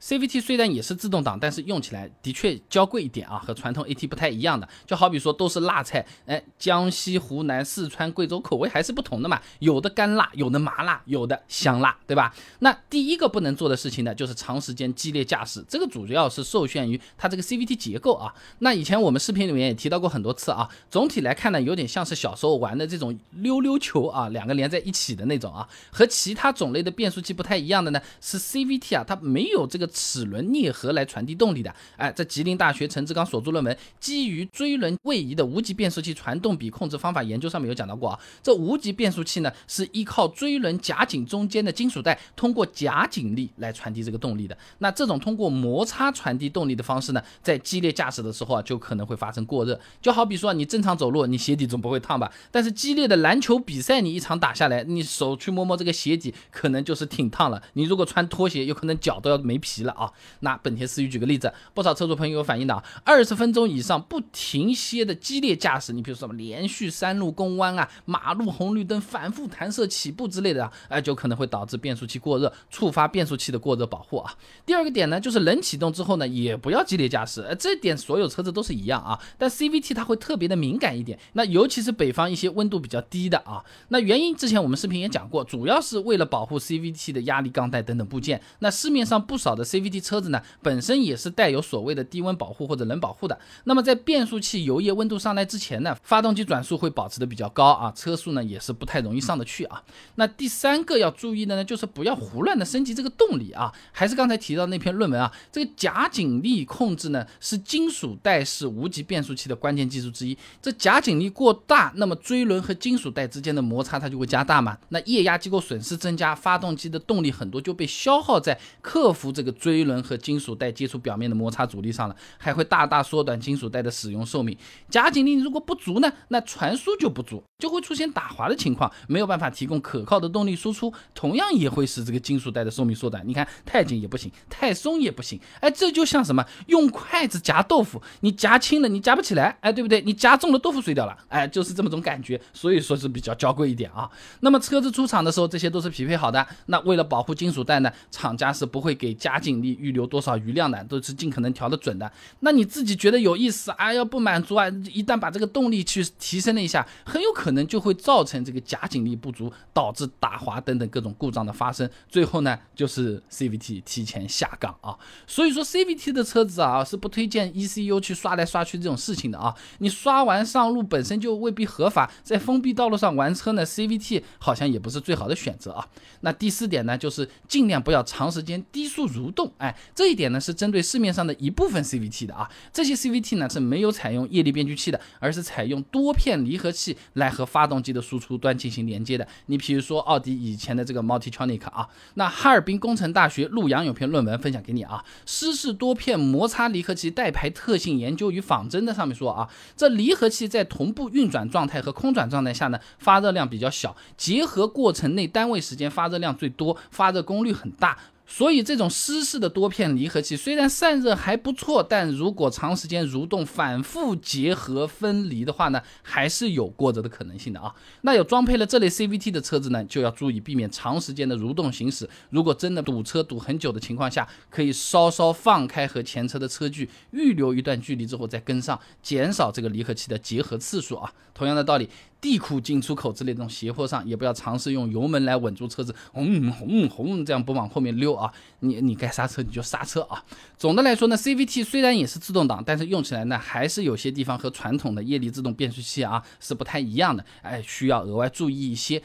CVT 虽然也是自动挡，但是用起来的确娇贵一点啊，和传统 AT 不太一样的。就好比说都是辣菜，哎，江西、湖南、四川、贵州口味还是不同的嘛，有的干辣，有的麻辣，有的香辣，对吧？那第一个不能做的事情呢，就是长时间激烈驾驶，这个主要是受限于它这个 CVT 结构啊。那以前我们视频里面也提到过很多次啊，总体来看呢，有点像是小时候玩的这种溜溜球啊，两个连在一起的那种啊，和其他种类的变速器不太一样的呢，是 CVT 啊，它没有这个。齿轮啮合来传递动力的，哎，在吉林大学陈志刚所著论文《基于追轮位移的无级变速器传动比控制方法研究》上面有讲到过啊，这无级变速器呢是依靠追轮夹紧中间的金属带，通过夹紧力来传递这个动力的。那这种通过摩擦传递动力的方式呢，在激烈驾驶的时候啊，就可能会发生过热。就好比说你正常走路，你鞋底总不会烫吧？但是激烈的篮球比赛，你一场打下来，你手去摸摸这个鞋底，可能就是挺烫了。你如果穿拖鞋，有可能脚都要没皮。急了啊，那本田思域举个例子，不少车主朋友有反映的啊，二十分钟以上不停歇的激烈驾驶，你比如说什么连续山路攻弯啊，马路红绿灯反复弹射起步之类的啊，哎，就可能会导致变速器过热，触发变速器的过热保护啊。第二个点呢，就是冷启动之后呢，也不要激烈驾驶，呃，这点所有车子都是一样啊，但 CVT 它会特别的敏感一点，那尤其是北方一些温度比较低的啊，那原因之前我们视频也讲过，主要是为了保护 CVT 的压力钢带等等部件，那市面上不少的。CVT 车子呢，本身也是带有所谓的低温保护或者冷保护的。那么在变速器油液温度上来之前呢，发动机转速会保持的比较高啊，车速呢也是不太容易上得去啊。那第三个要注意的呢，就是不要胡乱的升级这个动力啊。还是刚才提到那篇论文啊，这个夹紧力控制呢是金属带式无级变速器的关键技术之一。这夹紧力过大，那么锥轮和金属带之间的摩擦它就会加大嘛。那液压机构损失增加，发动机的动力很多就被消耗在克服这个。锥轮和金属带接触表面的摩擦阻力上了，还会大大缩短金属带的使用寿命。夹紧力如果不足呢，那传输就不足，就会出现打滑的情况，没有办法提供可靠的动力输出，同样也会使这个金属带的寿命缩短。你看，太紧也不行，太松也不行。哎，这就像什么？用筷子夹豆腐，你夹轻了你夹不起来，哎，对不对？你夹重了豆腐碎掉了，哎，就是这么种感觉。所以说是比较娇贵一点啊。那么车子出厂的时候，这些都是匹配好的。那为了保护金属带呢，厂家是不会给夹紧。警力预留多少余量的，都是尽可能调得准的。那你自己觉得有意思啊？要不满足啊？一旦把这个动力去提升了一下，很有可能就会造成这个假紧力不足，导致打滑等等各种故障的发生。最后呢，就是 CVT 提前下岗啊。所以说 CVT 的车子啊，是不推荐 ECU 去刷来刷去这种事情的啊。你刷完上路本身就未必合法，在封闭道路上玩车呢，CVT 好像也不是最好的选择啊。那第四点呢，就是尽量不要长时间低速蠕。动哎，这一点呢是针对市面上的一部分 CVT 的啊，这些 CVT 呢是没有采用液力变矩器的，而是采用多片离合器来和发动机的输出端进行连接的。你比如说奥迪以前的这个 Multitronic 啊，那哈尔滨工程大学陆阳有篇论文分享给你啊，湿式多片摩擦离合器带排特性研究与仿真的上面说啊，这离合器在同步运转状态和空转状态下呢，发热量比较小，结合过程内单位时间发热量最多，发热功率很大。所以这种湿式的多片离合器虽然散热还不错，但如果长时间蠕动、反复结合分离的话呢，还是有过热的可能性的啊。那有装配了这类 CVT 的车子呢，就要注意避免长时间的蠕动行驶。如果真的堵车堵很久的情况下，可以稍稍放开和前车的车距，预留一段距离之后再跟上，减少这个离合器的结合次数啊。同样的道理。地库进出口之类这种斜坡上，也不要尝试用油门来稳住车子，轰轰轰这样不往后面溜啊！你你该刹车你就刹车啊！总的来说呢，CVT 虽然也是自动挡，但是用起来呢还是有些地方和传统的液力自动变速器啊是不太一样的，哎，需要额外注意一些。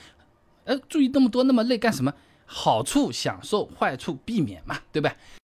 哎，注意那么多那么累干什么？好处享受，坏处避免嘛，对吧？